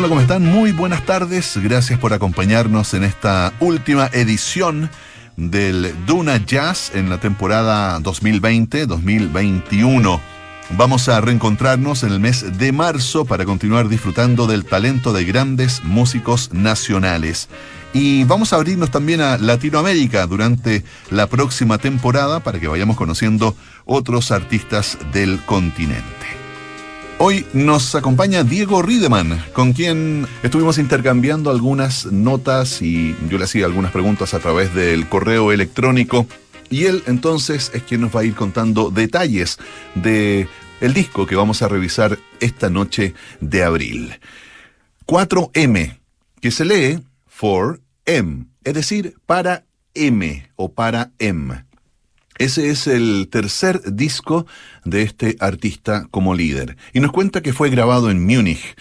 Hola, ¿cómo están? Muy buenas tardes. Gracias por acompañarnos en esta última edición del Duna Jazz en la temporada 2020-2021. Vamos a reencontrarnos en el mes de marzo para continuar disfrutando del talento de grandes músicos nacionales. Y vamos a abrirnos también a Latinoamérica durante la próxima temporada para que vayamos conociendo otros artistas del continente. Hoy nos acompaña Diego Riedemann, con quien estuvimos intercambiando algunas notas y yo le hacía algunas preguntas a través del correo electrónico. Y él entonces es quien nos va a ir contando detalles de el disco que vamos a revisar esta noche de abril. 4M, que se lee for M, es decir, para M o para M. Ese es el tercer disco de este artista como líder. Y nos cuenta que fue grabado en Múnich,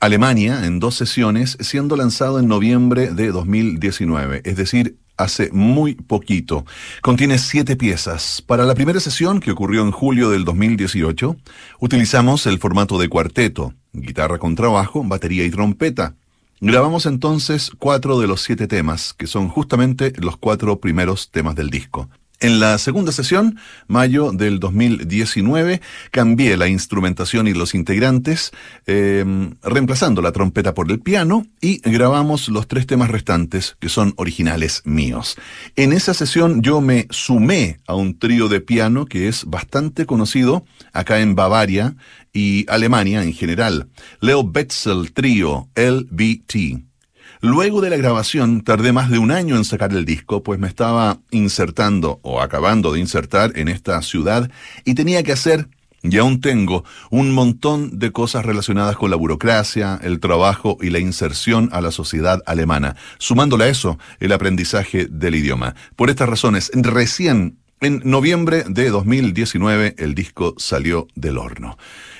Alemania, en dos sesiones, siendo lanzado en noviembre de 2019, es decir, hace muy poquito. Contiene siete piezas. Para la primera sesión, que ocurrió en julio del 2018, utilizamos el formato de cuarteto, guitarra con trabajo, batería y trompeta. Grabamos entonces cuatro de los siete temas, que son justamente los cuatro primeros temas del disco. En la segunda sesión, mayo del 2019, cambié la instrumentación y los integrantes, em, reemplazando la trompeta por el piano y grabamos los tres temas restantes que son originales míos. En esa sesión yo me sumé a un trío de piano que es bastante conocido acá en Bavaria y Alemania en general, Leo Betzel Trio LBT. Luego de la grabación tardé más de un año en sacar el disco, pues me estaba insertando o acabando de insertar en esta ciudad y tenía que hacer, y aún tengo, un montón de cosas relacionadas con la burocracia, el trabajo y la inserción a la sociedad alemana, sumándole a eso el aprendizaje del idioma. Por estas razones, recién en noviembre de 2019 el disco salió del horno.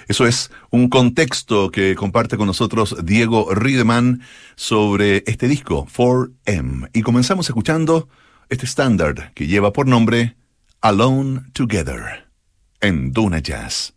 Eso es un contexto que comparte con nosotros Diego Riedemann sobre este disco, 4M. Y comenzamos escuchando este estándar que lleva por nombre Alone Together en Duna Jazz.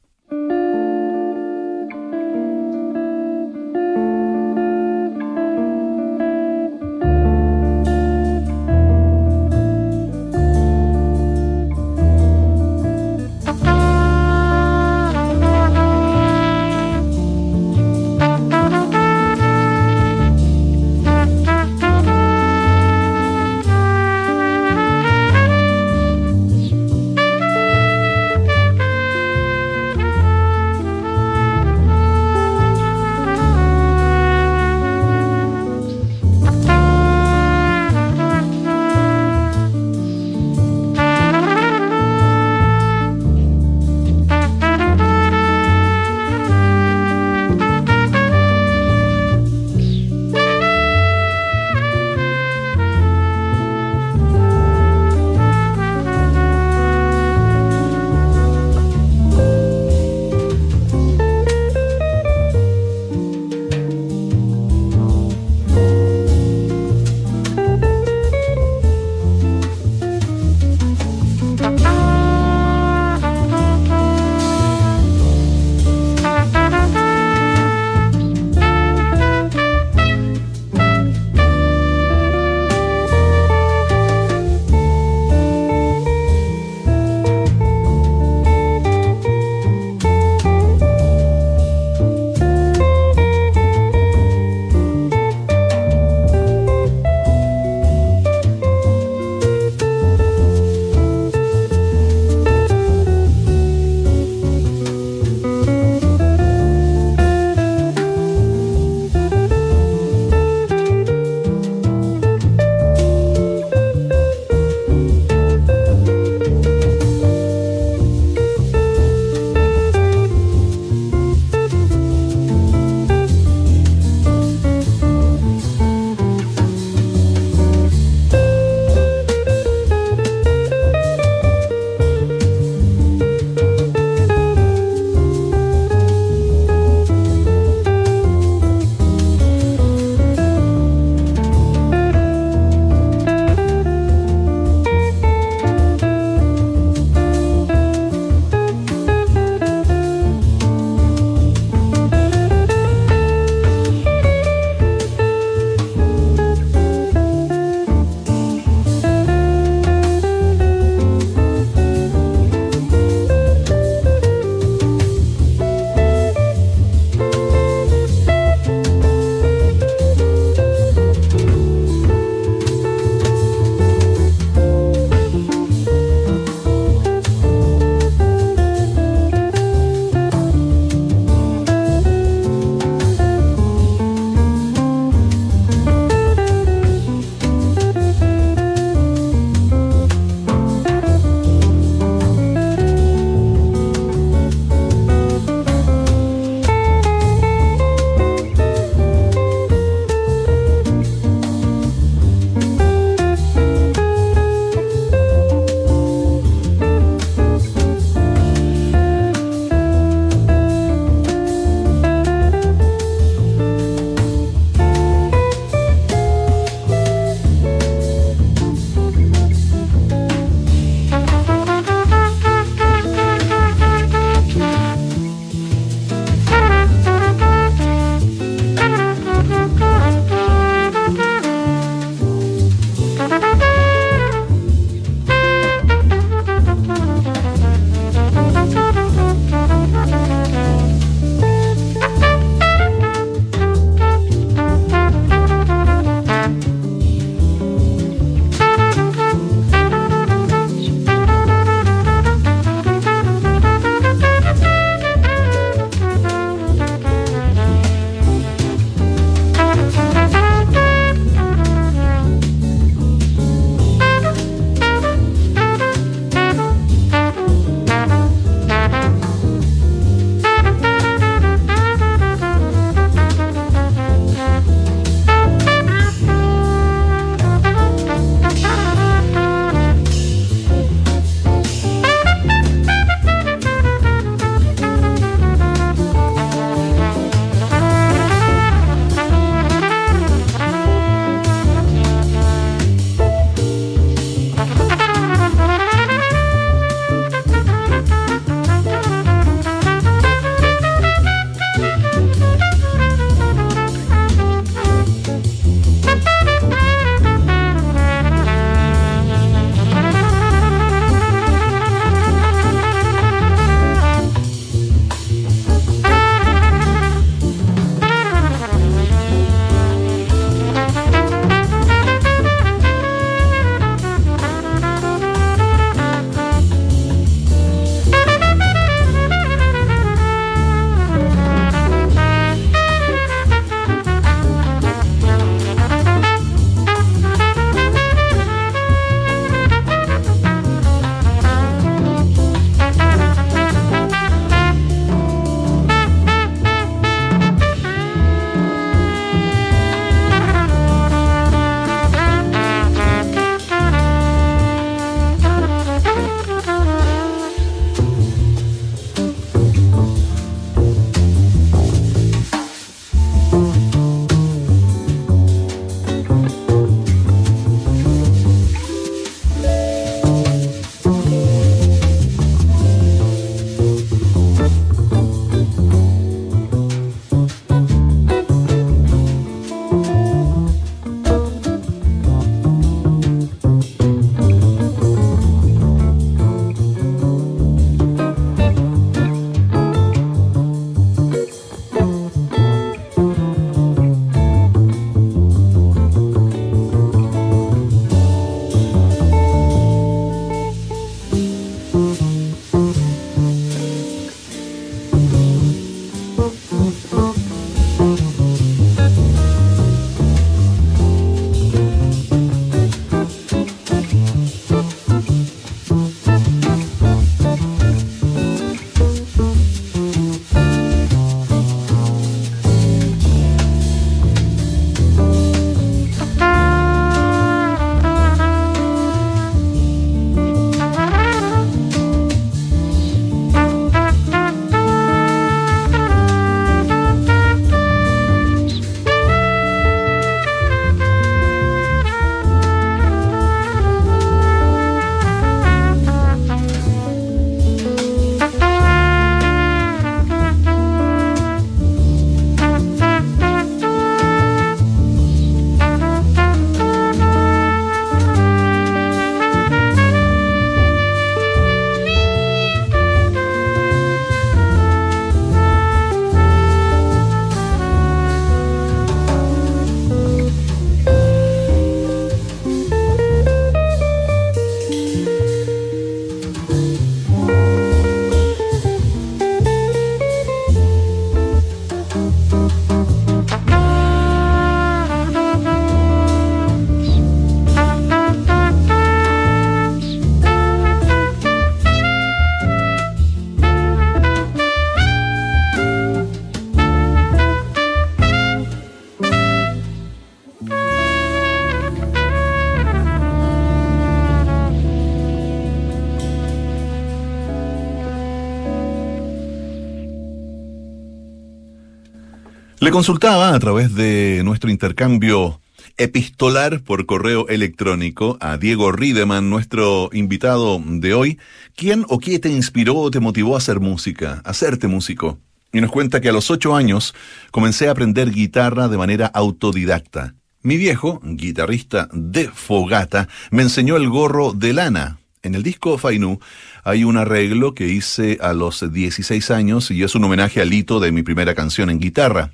Le consultaba a través de nuestro intercambio epistolar por correo electrónico a Diego Riedemann, nuestro invitado de hoy, quién o qué te inspiró o te motivó a hacer música, a hacerte músico. Y nos cuenta que a los ocho años comencé a aprender guitarra de manera autodidacta. Mi viejo, guitarrista de fogata, me enseñó el gorro de lana. En el disco Fainu hay un arreglo que hice a los 16 años y es un homenaje al hito de mi primera canción en guitarra.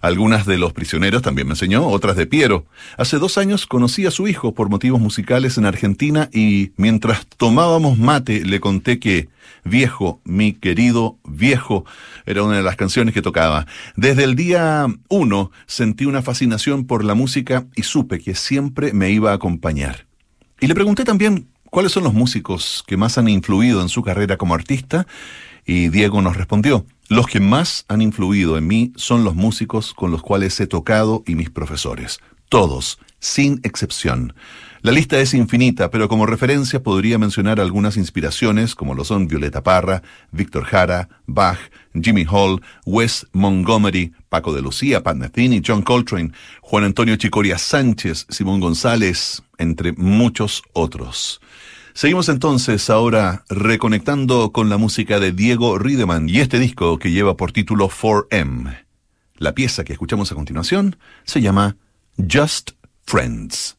Algunas de los prisioneros también me enseñó, otras de Piero. Hace dos años conocí a su hijo por motivos musicales en Argentina y mientras tomábamos mate le conté que Viejo, mi querido viejo, era una de las canciones que tocaba. Desde el día uno sentí una fascinación por la música y supe que siempre me iba a acompañar. Y le pregunté también cuáles son los músicos que más han influido en su carrera como artista y Diego nos respondió, los que más han influido en mí son los músicos con los cuales he tocado y mis profesores. Todos, sin excepción. La lista es infinita, pero como referencia podría mencionar algunas inspiraciones, como lo son Violeta Parra, Víctor Jara, Bach, Jimmy Hall, Wes Montgomery, Paco de Lucía, Pat John Coltrane, Juan Antonio Chicoria Sánchez, Simón González, entre muchos otros. Seguimos entonces ahora reconectando con la música de Diego Riedemann y este disco que lleva por título 4M. La pieza que escuchamos a continuación se llama Just Friends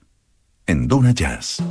en Duna Jazz.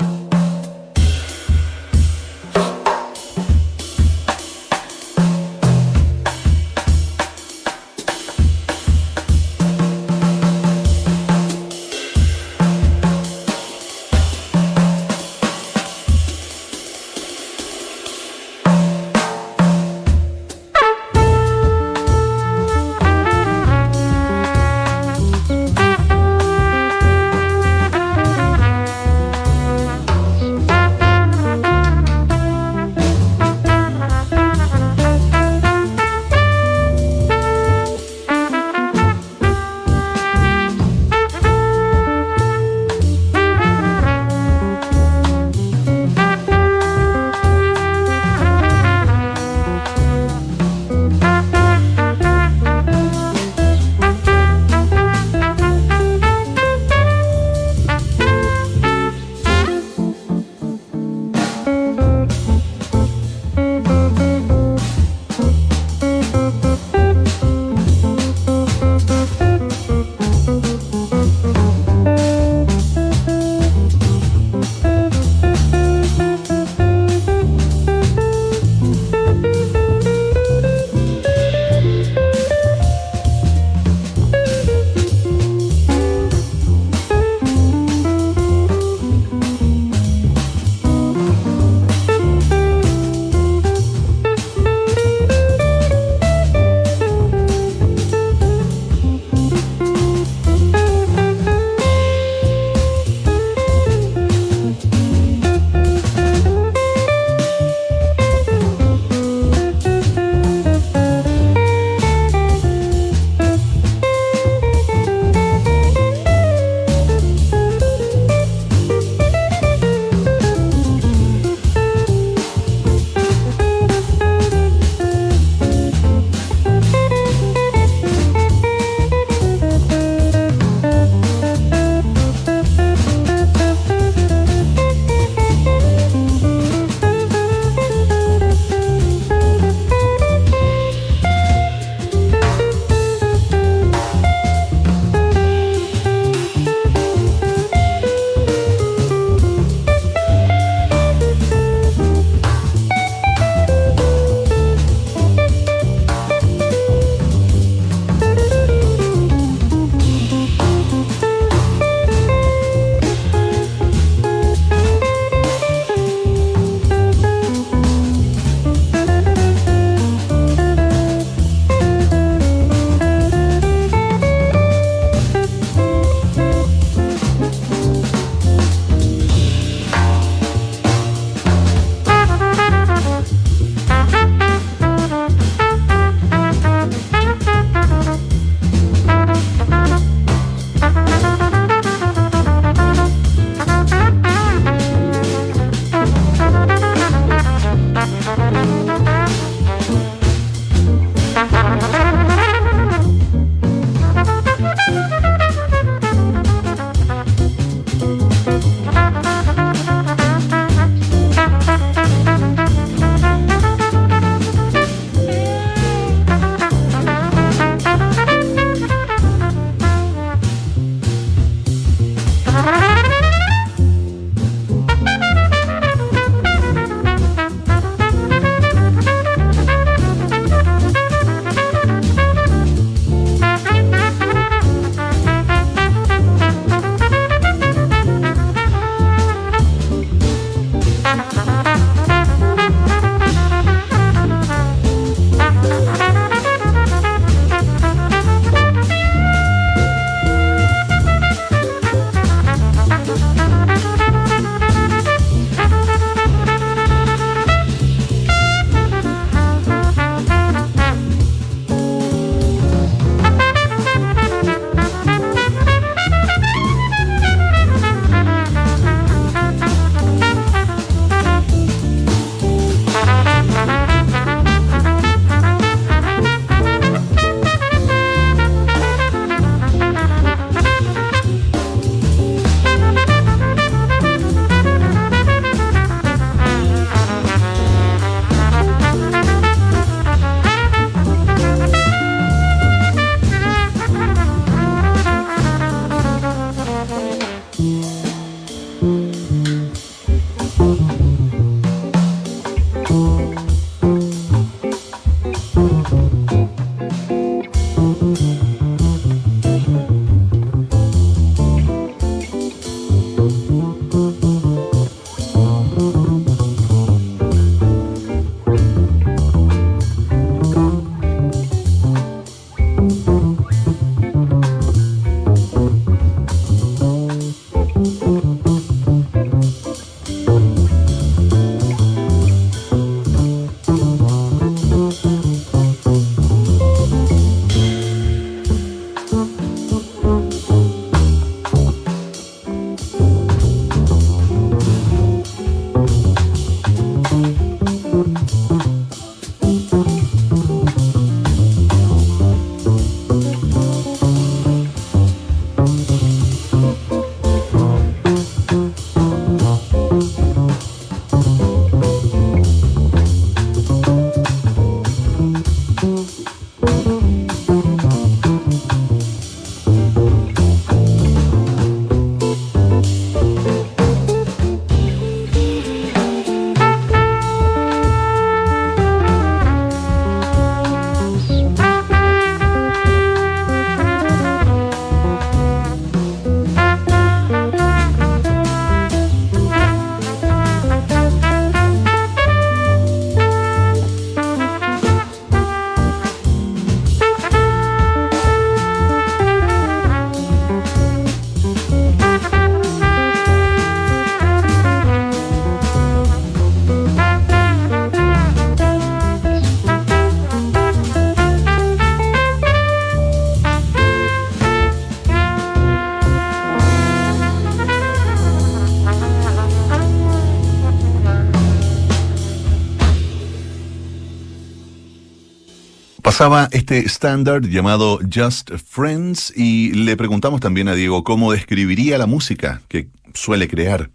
Este estándar llamado Just Friends y le preguntamos también a Diego cómo describiría la música que suele crear.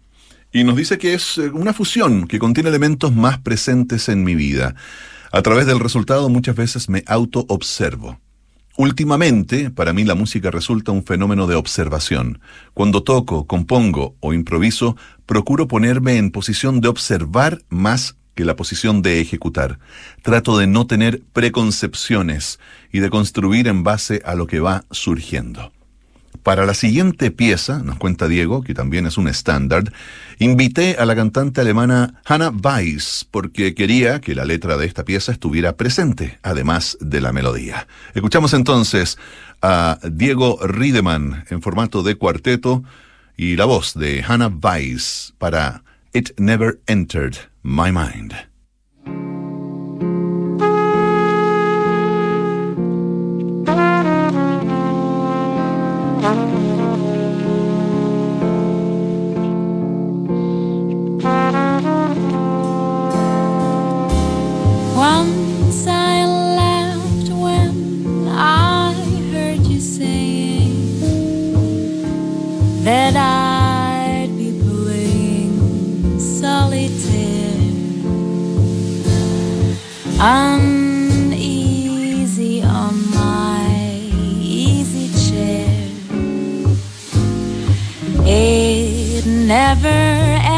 Y nos dice que es eh, una fusión que contiene elementos más presentes en mi vida. A través del resultado muchas veces me auto-observo. Últimamente, para mí la música resulta un fenómeno de observación. Cuando toco, compongo o improviso, procuro ponerme en posición de observar más que la posición de ejecutar. Trato de no tener preconcepciones y de construir en base a lo que va surgiendo. Para la siguiente pieza, nos cuenta Diego, que también es un estándar, invité a la cantante alemana Hannah Weiss porque quería que la letra de esta pieza estuviera presente, además de la melodía. Escuchamos entonces a Diego Riedemann en formato de cuarteto y la voz de Hannah Weiss para It Never Entered My Mind. Uneasy on my easy chair. It never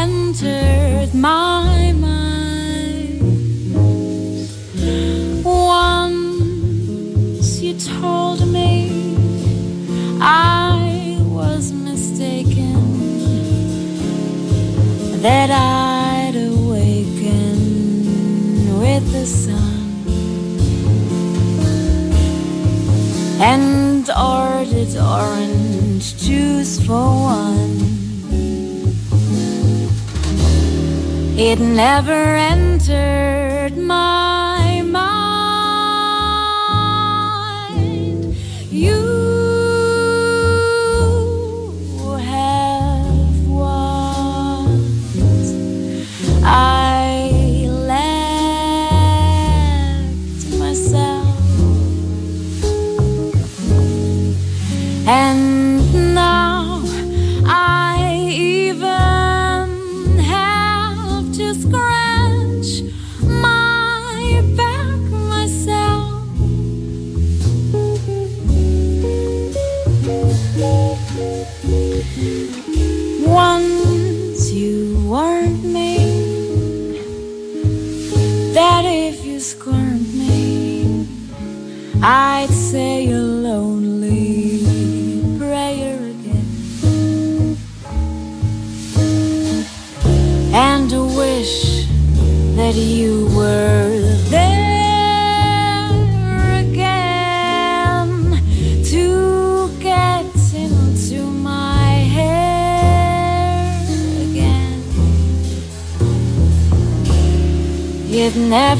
entered my mind. Once you told me I was mistaken, that I'd ordered orange juice for one. It never entered my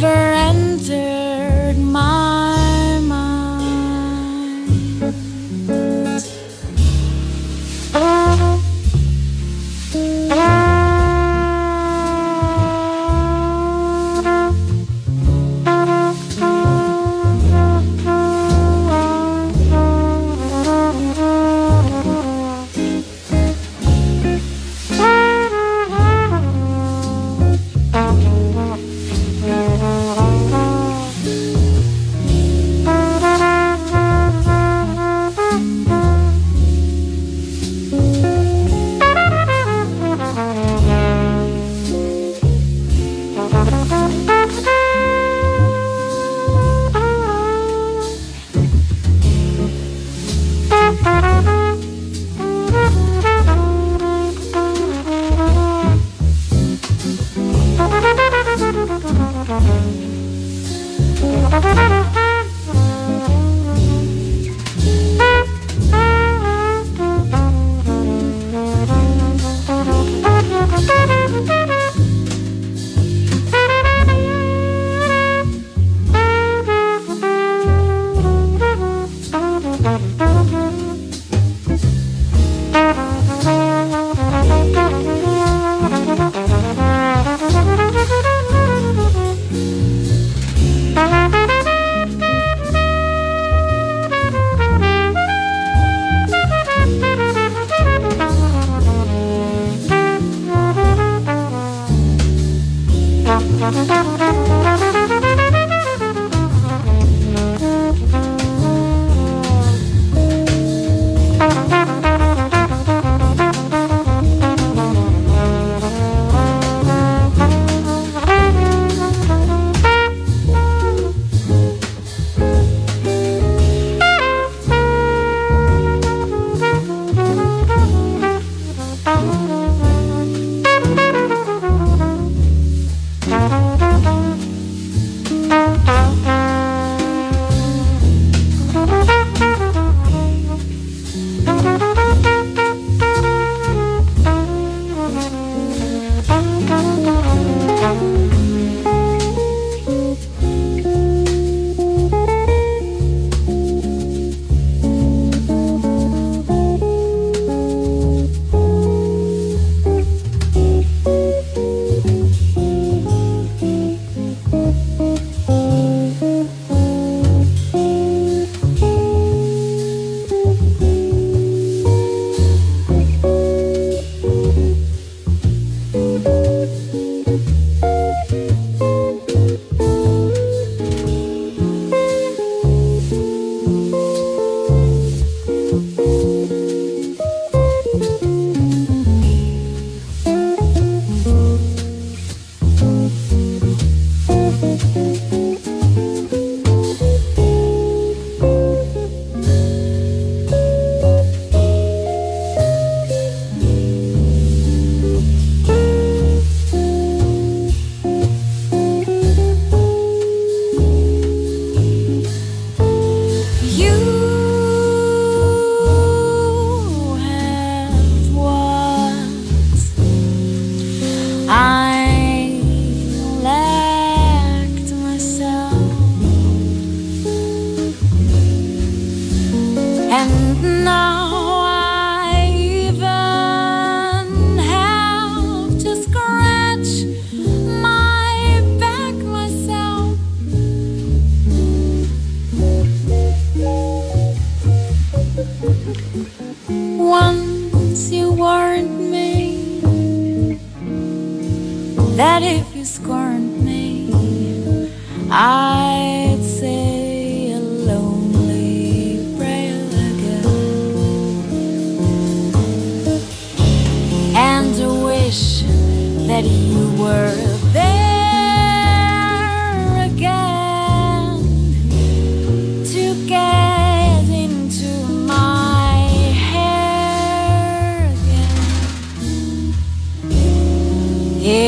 never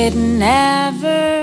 It never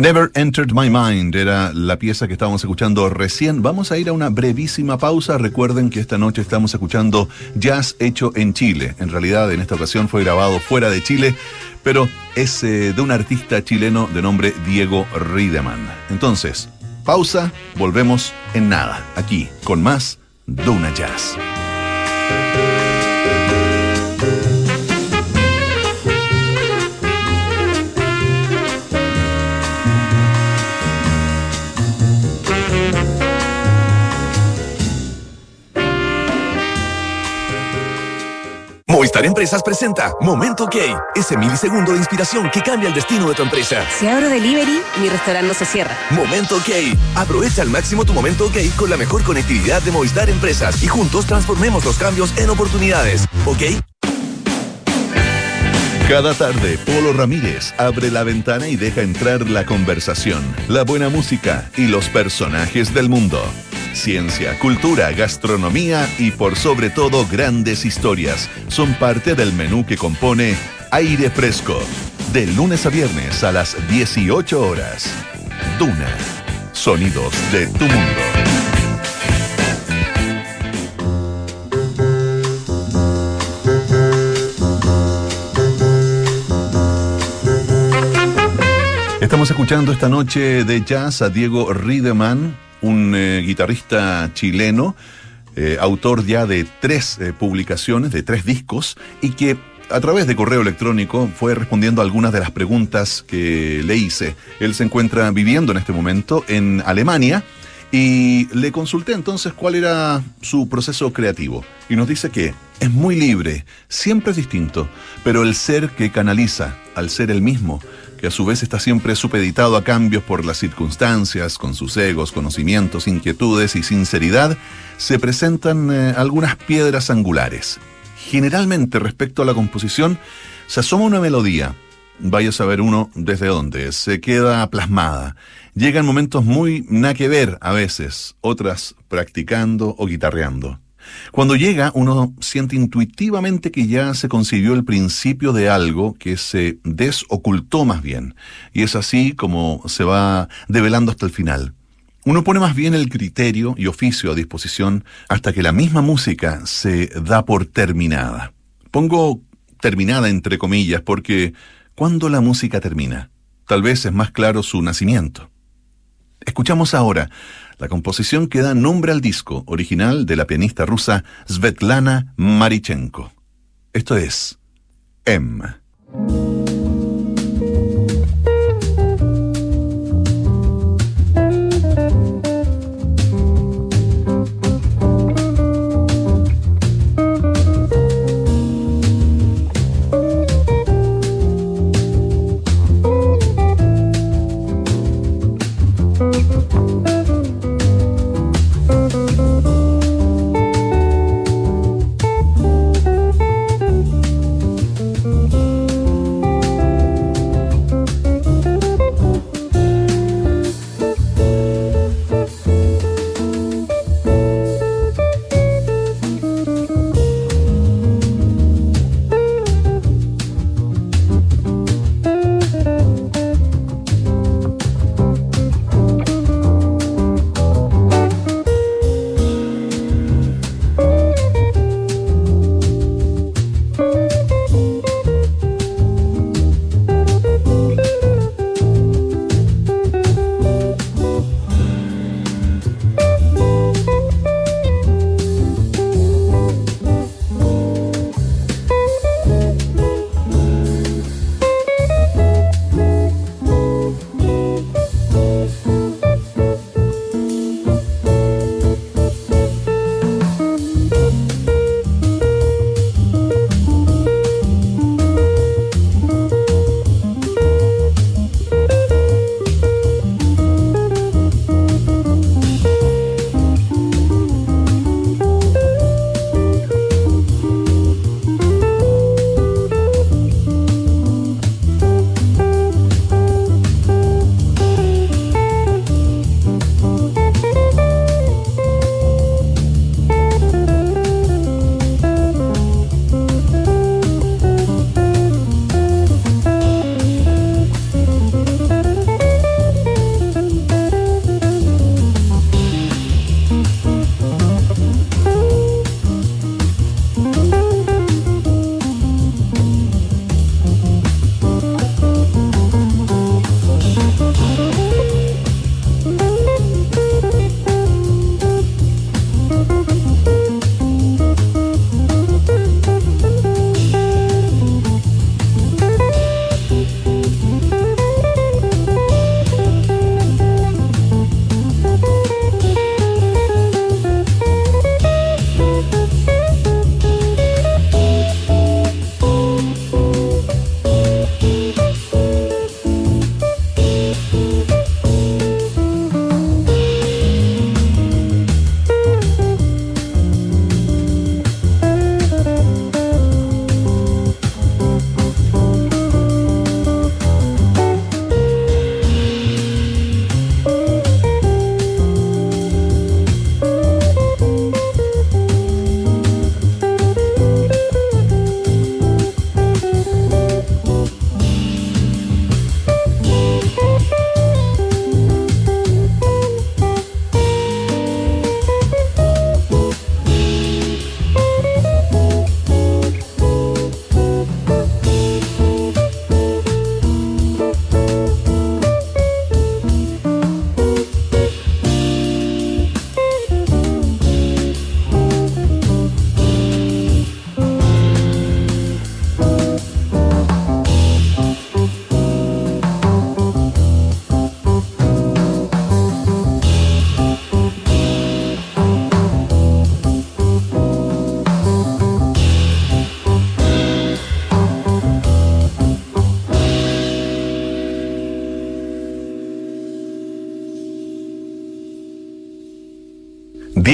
Never Entered My Mind era la pieza que estábamos escuchando recién. Vamos a ir a una brevísima pausa. Recuerden que esta noche estamos escuchando jazz hecho en Chile. En realidad, en esta ocasión fue grabado fuera de Chile, pero es eh, de un artista chileno de nombre Diego Riedemann. Entonces, pausa, volvemos en nada, aquí, con más Duna Jazz. Movistar Empresas presenta Momento OK, ese milisegundo de inspiración que cambia el destino de tu empresa. Si abro delivery, mi restaurante no se cierra. Momento OK. Aprovecha al máximo tu momento OK con la mejor conectividad de Movistar Empresas y juntos transformemos los cambios en oportunidades. ¿Ok? Cada tarde, Polo Ramírez abre la ventana y deja entrar la conversación, la buena música y los personajes del mundo. Ciencia, cultura, gastronomía y por sobre todo grandes historias son parte del menú que compone Aire Fresco, de lunes a viernes a las 18 horas. Duna, sonidos de tu mundo. Estamos escuchando esta noche de jazz a Diego Riedemann, un eh, guitarrista chileno, eh, autor ya de tres eh, publicaciones, de tres discos, y que a través de correo electrónico fue respondiendo a algunas de las preguntas que le hice. Él se encuentra viviendo en este momento en Alemania y le consulté entonces cuál era su proceso creativo. Y nos dice que es muy libre, siempre es distinto, pero el ser que canaliza, al ser el mismo, que a su vez está siempre supeditado a cambios por las circunstancias, con sus egos, conocimientos, inquietudes y sinceridad, se presentan eh, algunas piedras angulares. Generalmente respecto a la composición, se asoma una melodía, vaya a saber uno desde dónde, se queda plasmada. Llegan momentos muy na que ver a veces, otras practicando o guitarreando. Cuando llega, uno siente intuitivamente que ya se concibió el principio de algo que se desocultó más bien. Y es así como se va develando hasta el final. Uno pone más bien el criterio y oficio a disposición hasta que la misma música se da por terminada. Pongo terminada entre comillas porque ¿cuándo la música termina? Tal vez es más claro su nacimiento. Escuchamos ahora la composición que da nombre al disco original de la pianista rusa Svetlana Marichenko. Esto es M.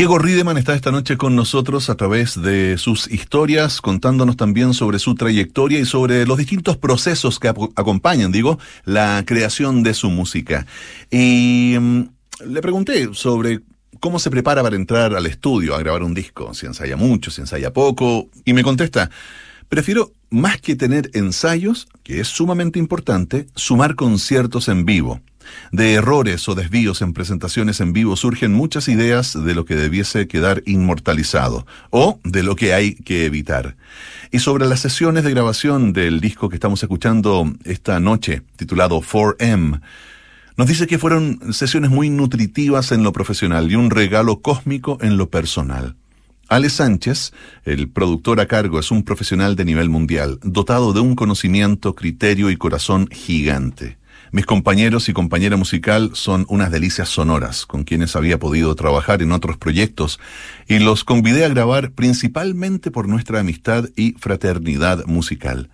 Diego Riedemann está esta noche con nosotros a través de sus historias, contándonos también sobre su trayectoria y sobre los distintos procesos que acompañan, digo, la creación de su música. Y mm, le pregunté sobre cómo se prepara para entrar al estudio a grabar un disco, si ensaya mucho, si ensaya poco, y me contesta, prefiero más que tener ensayos, que es sumamente importante, sumar conciertos en vivo. De errores o desvíos en presentaciones en vivo surgen muchas ideas de lo que debiese quedar inmortalizado o de lo que hay que evitar. Y sobre las sesiones de grabación del disco que estamos escuchando esta noche, titulado 4M, nos dice que fueron sesiones muy nutritivas en lo profesional y un regalo cósmico en lo personal. Ale Sánchez, el productor a cargo, es un profesional de nivel mundial, dotado de un conocimiento, criterio y corazón gigante. Mis compañeros y compañera musical son unas delicias sonoras con quienes había podido trabajar en otros proyectos y los convidé a grabar principalmente por nuestra amistad y fraternidad musical.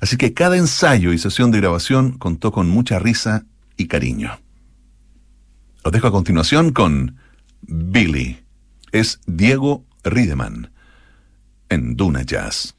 Así que cada ensayo y sesión de grabación contó con mucha risa y cariño. Os dejo a continuación con Billy. Es Diego Riedemann en Duna Jazz.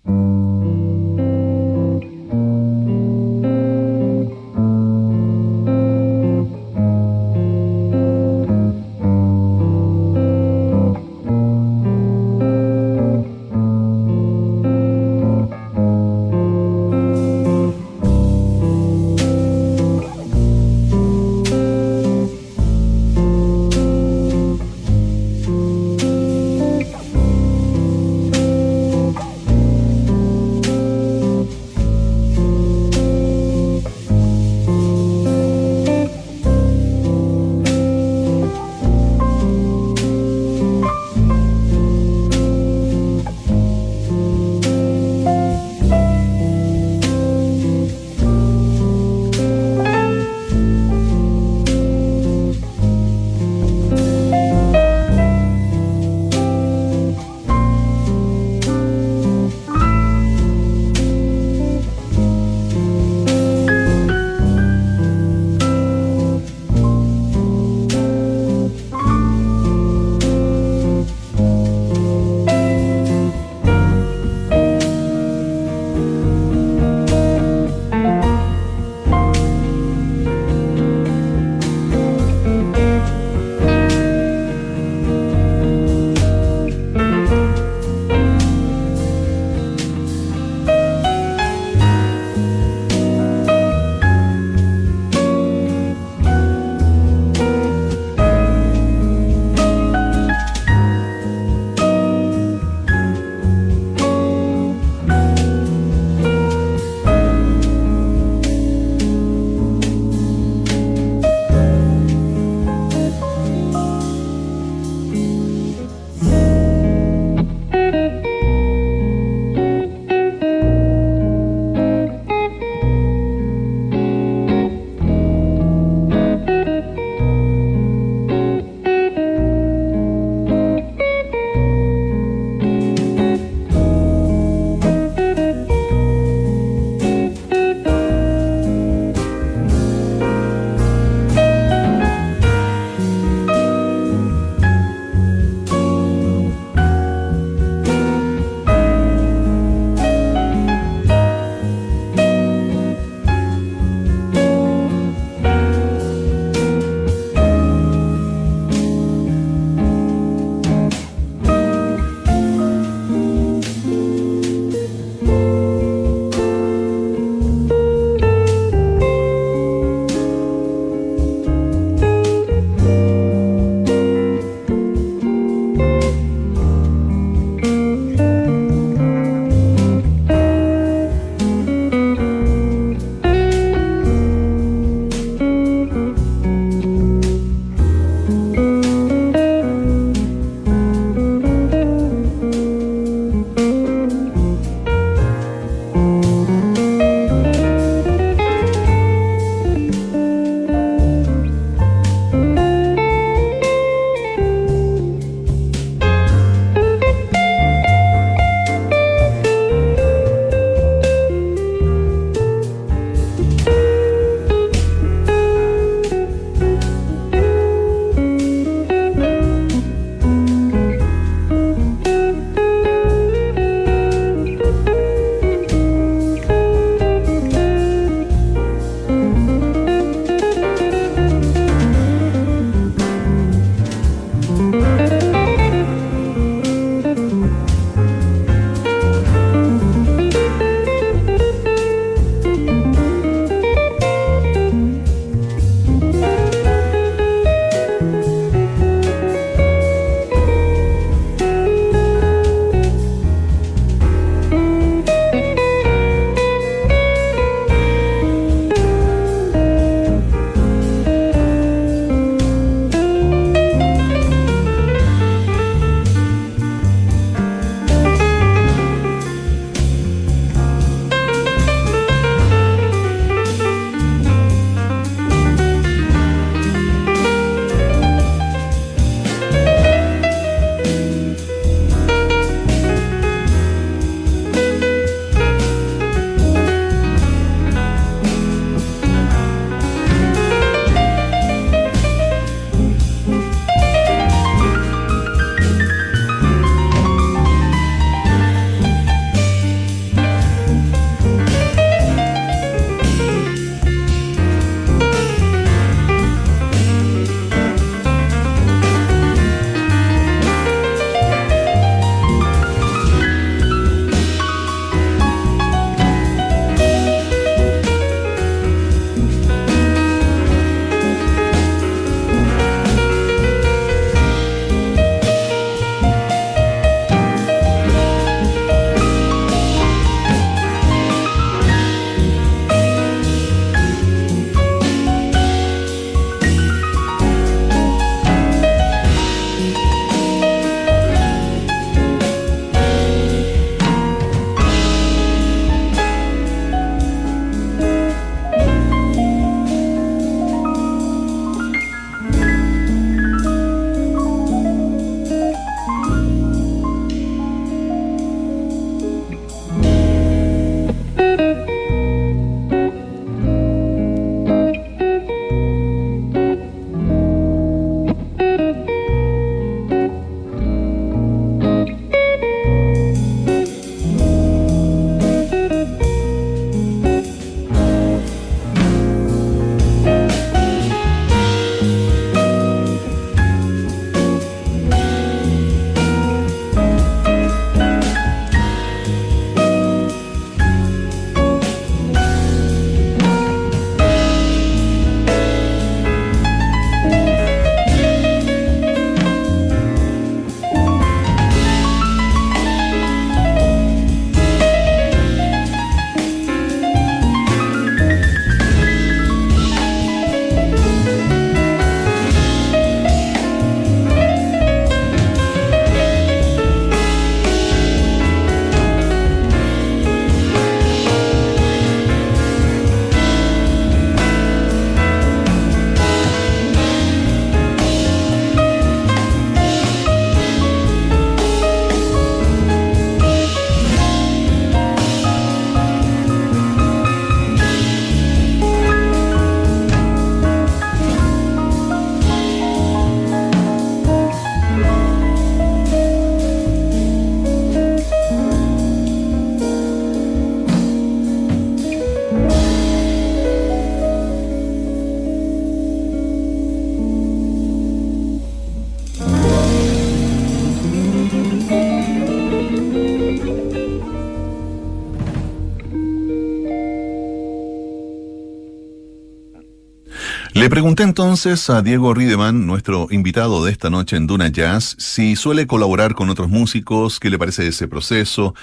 Le pregunté entonces a Diego Riedemann, nuestro invitado de esta noche en Duna Jazz, si suele colaborar con otros músicos, qué le parece ese proceso.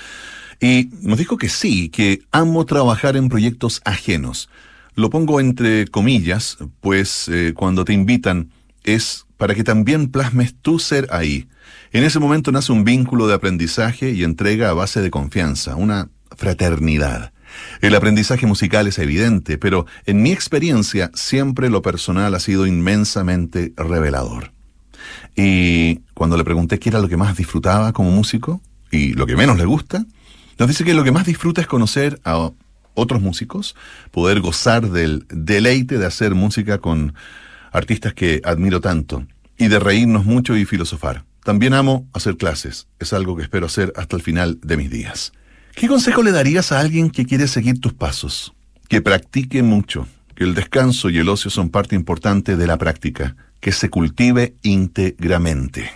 Y nos dijo que sí, que amo trabajar en proyectos ajenos. Lo pongo entre comillas, pues eh, cuando te invitan es para que también plasmes tu ser ahí. En ese momento nace un vínculo de aprendizaje y entrega a base de confianza, una fraternidad. El aprendizaje musical es evidente, pero en mi experiencia siempre lo personal ha sido inmensamente revelador. Y cuando le pregunté qué era lo que más disfrutaba como músico y lo que menos le gusta, nos dice que lo que más disfruta es conocer a otros músicos, poder gozar del deleite de hacer música con artistas que admiro tanto y de reírnos mucho y filosofar. También amo hacer clases, es algo que espero hacer hasta el final de mis días. ¿Qué consejo le darías a alguien que quiere seguir tus pasos? Que practique mucho, que el descanso y el ocio son parte importante de la práctica, que se cultive íntegramente.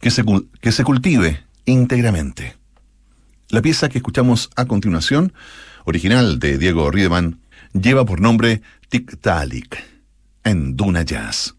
Que se, cultive íntegramente. La pieza que escuchamos a continuación, original de Diego Riedemann, lleva por nombre Tic Talik en Duna Jazz.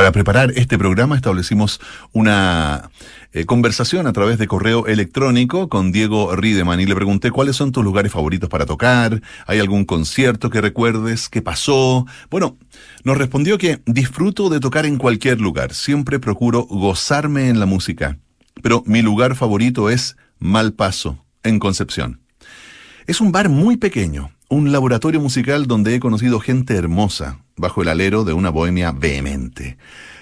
Para preparar este programa establecimos una eh, conversación a través de correo electrónico con Diego Riedemann y le pregunté cuáles son tus lugares favoritos para tocar, ¿hay algún concierto que recuerdes? ¿Qué pasó? Bueno, nos respondió que disfruto de tocar en cualquier lugar, siempre procuro gozarme en la música, pero mi lugar favorito es Malpaso, en Concepción. Es un bar muy pequeño, un laboratorio musical donde he conocido gente hermosa, bajo el alero de una bohemia vehemente.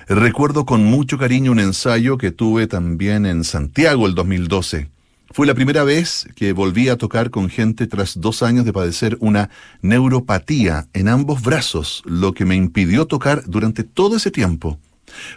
Recuerdo con mucho cariño un ensayo que tuve también en Santiago el 2012. Fue la primera vez que volví a tocar con gente tras dos años de padecer una neuropatía en ambos brazos, lo que me impidió tocar durante todo ese tiempo.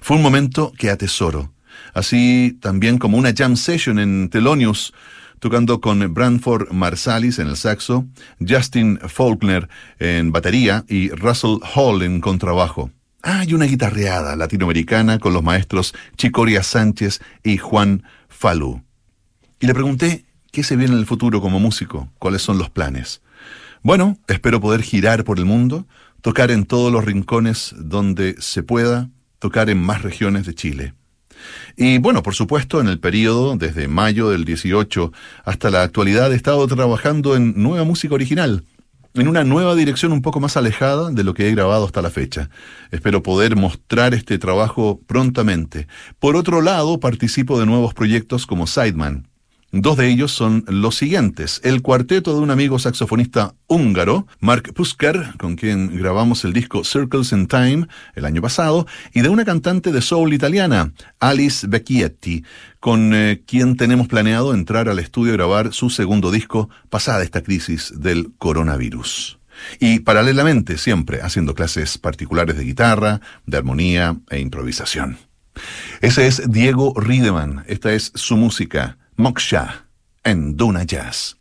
Fue un momento que atesoro. Así también como una jam session en Thelonious, tocando con Branford Marsalis en el saxo, Justin Faulkner en batería y Russell Hall en contrabajo. Ah, y una guitarreada latinoamericana con los maestros Chicoria Sánchez y Juan Falú. Y le pregunté qué se viene en el futuro como músico, cuáles son los planes. Bueno, espero poder girar por el mundo, tocar en todos los rincones donde se pueda, tocar en más regiones de Chile. Y bueno, por supuesto, en el periodo desde mayo del 18 hasta la actualidad he estado trabajando en nueva música original, en una nueva dirección un poco más alejada de lo que he grabado hasta la fecha. Espero poder mostrar este trabajo prontamente. Por otro lado, participo de nuevos proyectos como Sideman, Dos de ellos son los siguientes. El cuarteto de un amigo saxofonista húngaro, Mark Pusker, con quien grabamos el disco Circles in Time el año pasado, y de una cantante de soul italiana, Alice Becchietti, con eh, quien tenemos planeado entrar al estudio a grabar su segundo disco pasada esta crisis del coronavirus. Y paralelamente siempre haciendo clases particulares de guitarra, de armonía e improvisación. Ese es Diego Riedemann, esta es su música. Moksha en Duna Jazz.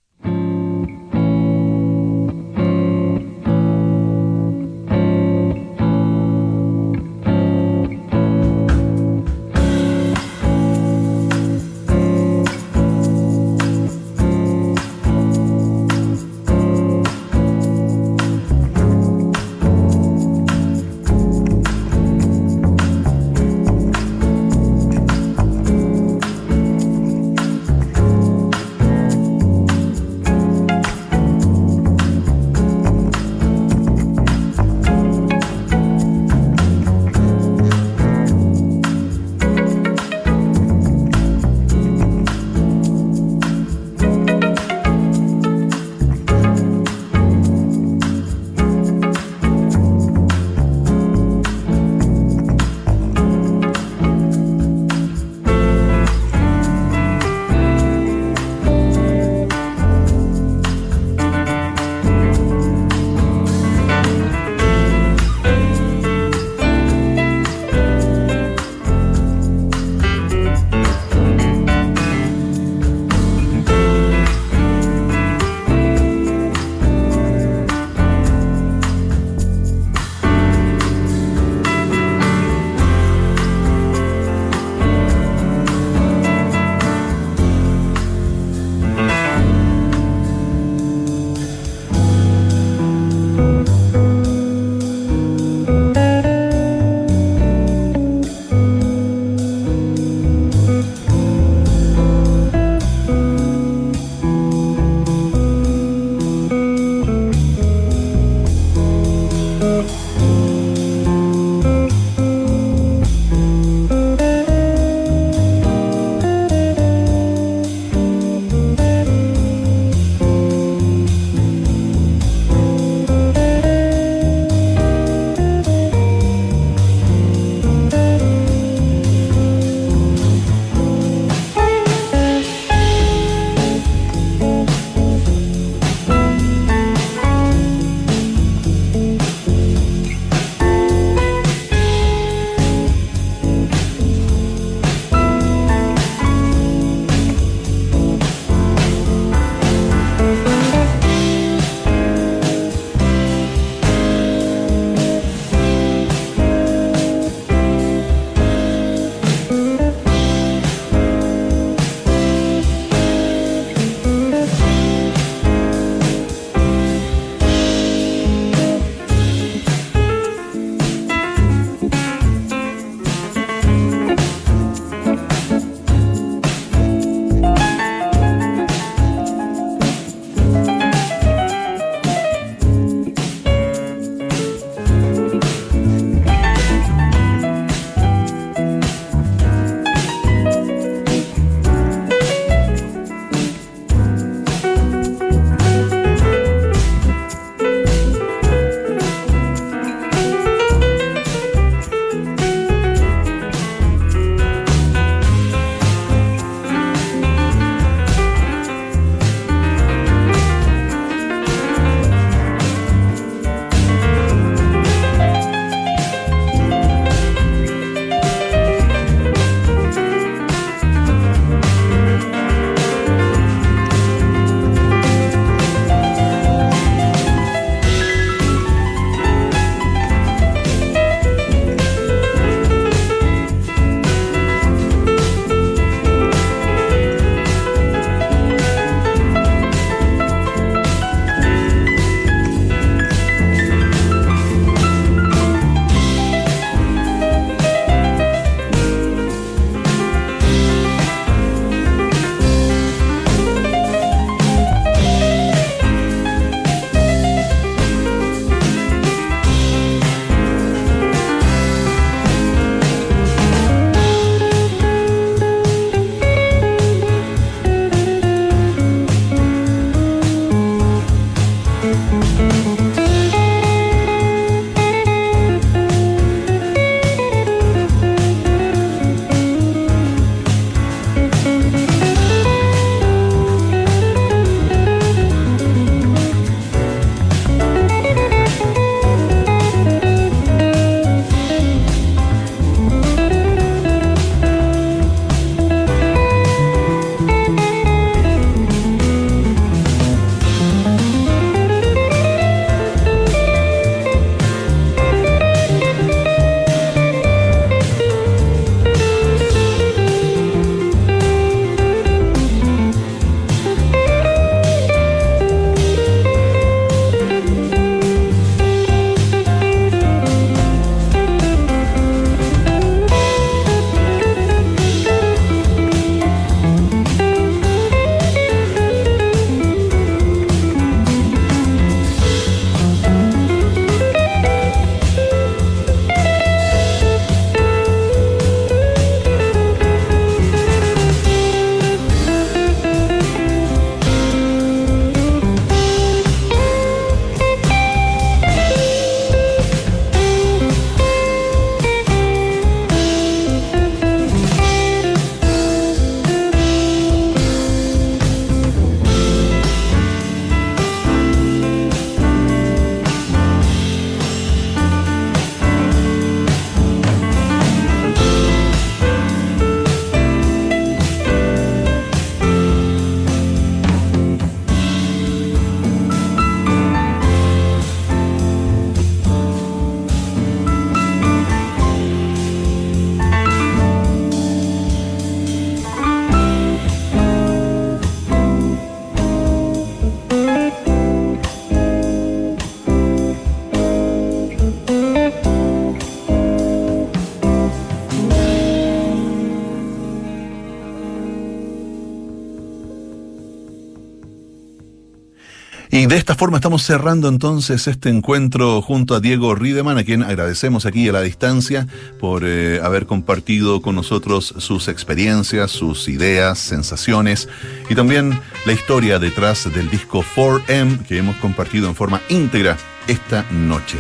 De esta forma estamos cerrando entonces este encuentro junto a Diego Riedemann, a quien agradecemos aquí a la distancia por eh, haber compartido con nosotros sus experiencias, sus ideas, sensaciones y también la historia detrás del disco 4M que hemos compartido en forma íntegra esta noche.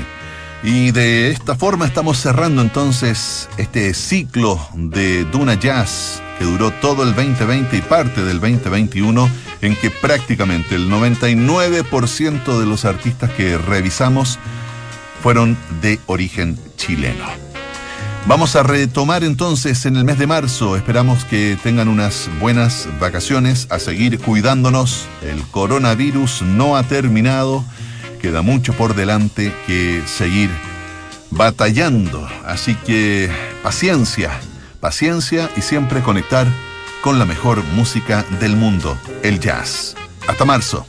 Y de esta forma estamos cerrando entonces este ciclo de Duna Jazz que duró todo el 2020 y parte del 2021, en que prácticamente el 99% de los artistas que revisamos fueron de origen chileno. Vamos a retomar entonces en el mes de marzo. Esperamos que tengan unas buenas vacaciones, a seguir cuidándonos. El coronavirus no ha terminado. Queda mucho por delante que seguir batallando. Así que paciencia paciencia y siempre conectar con la mejor música del mundo, el jazz. Hasta marzo.